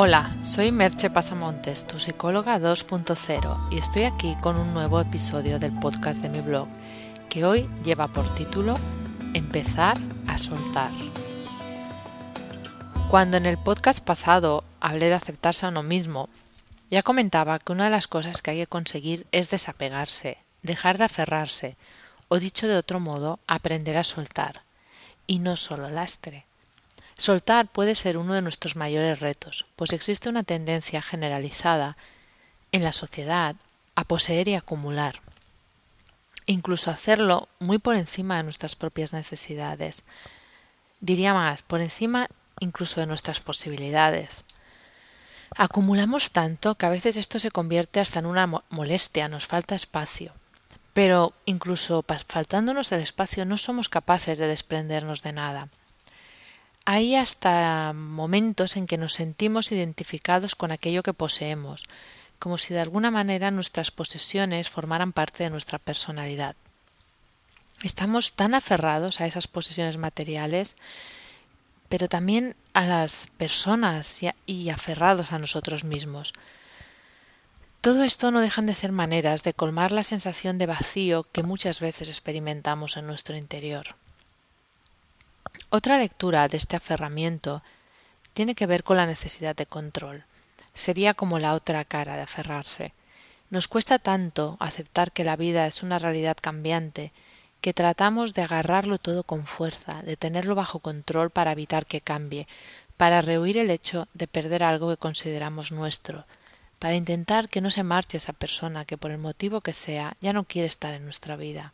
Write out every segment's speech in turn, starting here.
Hola, soy Merche Pasamontes, tu psicóloga 2.0, y estoy aquí con un nuevo episodio del podcast de mi blog, que hoy lleva por título Empezar a soltar. Cuando en el podcast pasado hablé de aceptarse a uno mismo, ya comentaba que una de las cosas que hay que conseguir es desapegarse, dejar de aferrarse, o dicho de otro modo, aprender a soltar, y no solo lastre. Soltar puede ser uno de nuestros mayores retos, pues existe una tendencia generalizada en la sociedad a poseer y acumular, incluso hacerlo muy por encima de nuestras propias necesidades. Diría más, por encima incluso de nuestras posibilidades. Acumulamos tanto que a veces esto se convierte hasta en una molestia, nos falta espacio. Pero incluso faltándonos el espacio no somos capaces de desprendernos de nada. Hay hasta momentos en que nos sentimos identificados con aquello que poseemos, como si de alguna manera nuestras posesiones formaran parte de nuestra personalidad. Estamos tan aferrados a esas posesiones materiales, pero también a las personas y aferrados a nosotros mismos. Todo esto no dejan de ser maneras de colmar la sensación de vacío que muchas veces experimentamos en nuestro interior. Otra lectura de este aferramiento tiene que ver con la necesidad de control. Sería como la otra cara de aferrarse. Nos cuesta tanto aceptar que la vida es una realidad cambiante que tratamos de agarrarlo todo con fuerza, de tenerlo bajo control para evitar que cambie, para rehuir el hecho de perder algo que consideramos nuestro, para intentar que no se marche esa persona que por el motivo que sea ya no quiere estar en nuestra vida.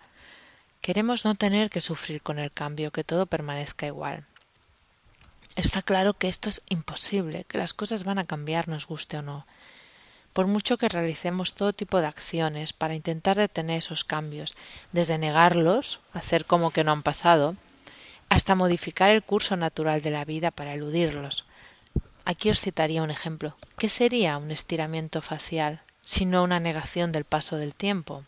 Queremos no tener que sufrir con el cambio, que todo permanezca igual. Está claro que esto es imposible, que las cosas van a cambiar, nos guste o no. Por mucho que realicemos todo tipo de acciones para intentar detener esos cambios, desde negarlos, hacer como que no han pasado, hasta modificar el curso natural de la vida para eludirlos. Aquí os citaría un ejemplo. ¿Qué sería un estiramiento facial, sino una negación del paso del tiempo?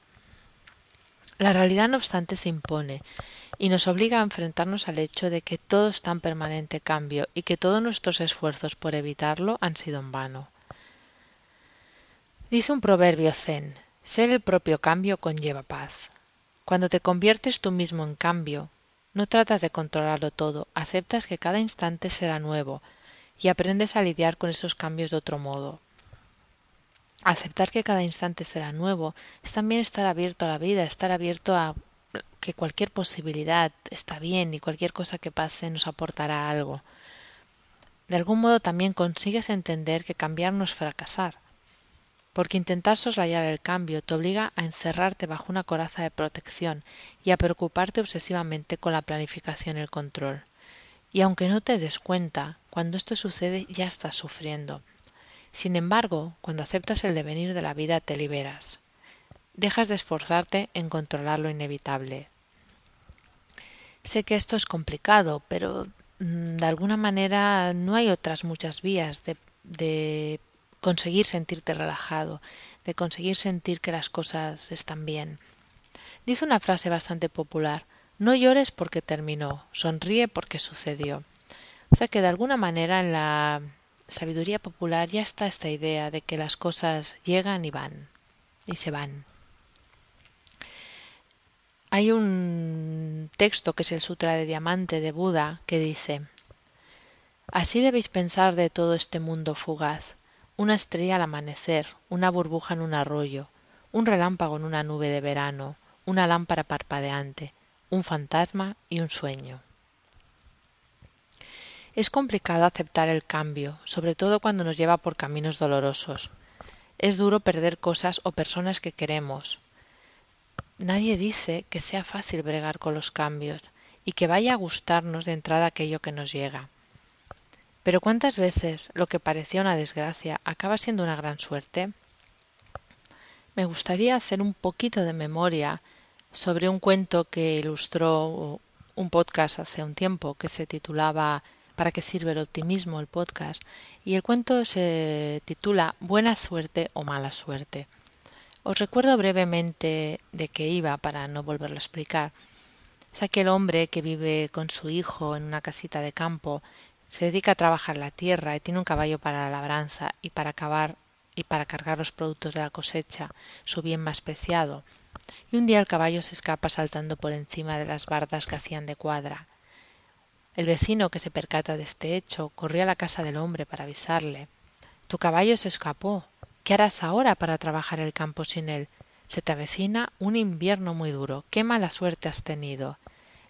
La realidad, no obstante, se impone y nos obliga a enfrentarnos al hecho de que todo está en permanente cambio y que todos nuestros esfuerzos por evitarlo han sido en vano. Dice un proverbio zen ser el propio cambio conlleva paz. Cuando te conviertes tú mismo en cambio, no tratas de controlarlo todo, aceptas que cada instante será nuevo y aprendes a lidiar con esos cambios de otro modo, aceptar que cada instante será nuevo es también estar abierto a la vida, estar abierto a que cualquier posibilidad está bien y cualquier cosa que pase nos aportará algo. De algún modo también consigues entender que cambiar no es fracasar, porque intentar soslayar el cambio te obliga a encerrarte bajo una coraza de protección y a preocuparte obsesivamente con la planificación y el control. Y aunque no te des cuenta, cuando esto sucede ya estás sufriendo sin embargo, cuando aceptas el devenir de la vida te liberas. Dejas de esforzarte en controlar lo inevitable. Sé que esto es complicado, pero mm, de alguna manera no hay otras muchas vías de, de conseguir sentirte relajado, de conseguir sentir que las cosas están bien. Dice una frase bastante popular no llores porque terminó, sonríe porque sucedió. O sea que de alguna manera en la sabiduría popular ya está esta idea de que las cosas llegan y van, y se van. Hay un texto que es el Sutra de Diamante de Buda que dice Así debéis pensar de todo este mundo fugaz, una estrella al amanecer, una burbuja en un arroyo, un relámpago en una nube de verano, una lámpara parpadeante, un fantasma y un sueño. Es complicado aceptar el cambio, sobre todo cuando nos lleva por caminos dolorosos. Es duro perder cosas o personas que queremos. Nadie dice que sea fácil bregar con los cambios y que vaya a gustarnos de entrada aquello que nos llega. Pero ¿cuántas veces lo que parecía una desgracia acaba siendo una gran suerte? Me gustaría hacer un poquito de memoria sobre un cuento que ilustró un podcast hace un tiempo que se titulaba para qué sirve el optimismo, el podcast. Y el cuento se titula Buena suerte o mala suerte. Os recuerdo brevemente de qué iba para no volverlo a explicar. Es aquel hombre que vive con su hijo en una casita de campo, se dedica a trabajar la tierra y tiene un caballo para la labranza y para acabar y para cargar los productos de la cosecha, su bien más preciado. Y un día el caballo se escapa saltando por encima de las bardas que hacían de cuadra. El vecino que se percata de este hecho corrió a la casa del hombre para avisarle. Tu caballo se escapó. ¿Qué harás ahora para trabajar el campo sin él? Se te avecina un invierno muy duro. Qué mala suerte has tenido.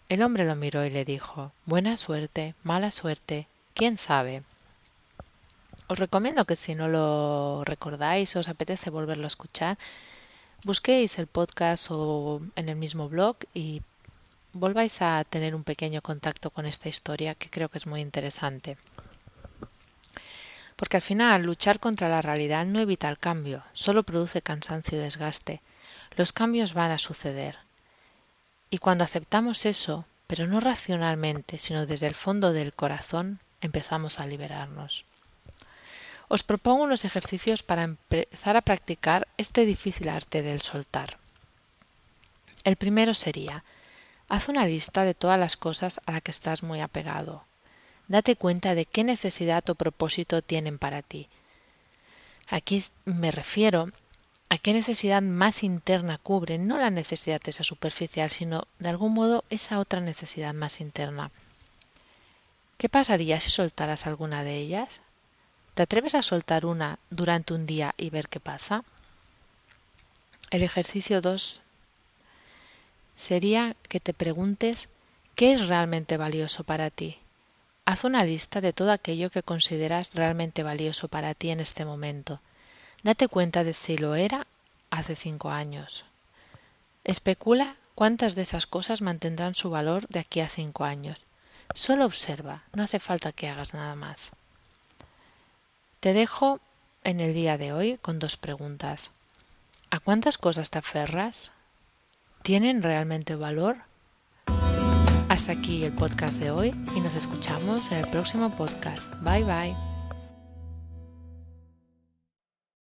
El hombre lo miró y le dijo Buena suerte, mala suerte, quién sabe. Os recomiendo que si no lo recordáis o os apetece volverlo a escuchar, busquéis el podcast o en el mismo blog y volváis a tener un pequeño contacto con esta historia que creo que es muy interesante. Porque al final luchar contra la realidad no evita el cambio, solo produce cansancio y desgaste. Los cambios van a suceder. Y cuando aceptamos eso, pero no racionalmente, sino desde el fondo del corazón, empezamos a liberarnos. Os propongo unos ejercicios para empezar a practicar este difícil arte del soltar. El primero sería, haz una lista de todas las cosas a las que estás muy apegado. Date cuenta de qué necesidad o propósito tienen para ti. Aquí me refiero a qué necesidad más interna cubren, no la necesidad esa superficial, sino de algún modo esa otra necesidad más interna. ¿Qué pasaría si soltaras alguna de ellas? ¿Te atreves a soltar una durante un día y ver qué pasa? El ejercicio 2 sería que te preguntes qué es realmente valioso para ti. Haz una lista de todo aquello que consideras realmente valioso para ti en este momento. Date cuenta de si lo era hace cinco años. Especula cuántas de esas cosas mantendrán su valor de aquí a cinco años. Solo observa, no hace falta que hagas nada más. Te dejo en el día de hoy con dos preguntas. ¿A cuántas cosas te aferras? ¿Tienen realmente valor? Hasta aquí el podcast de hoy y nos escuchamos en el próximo podcast. Bye bye.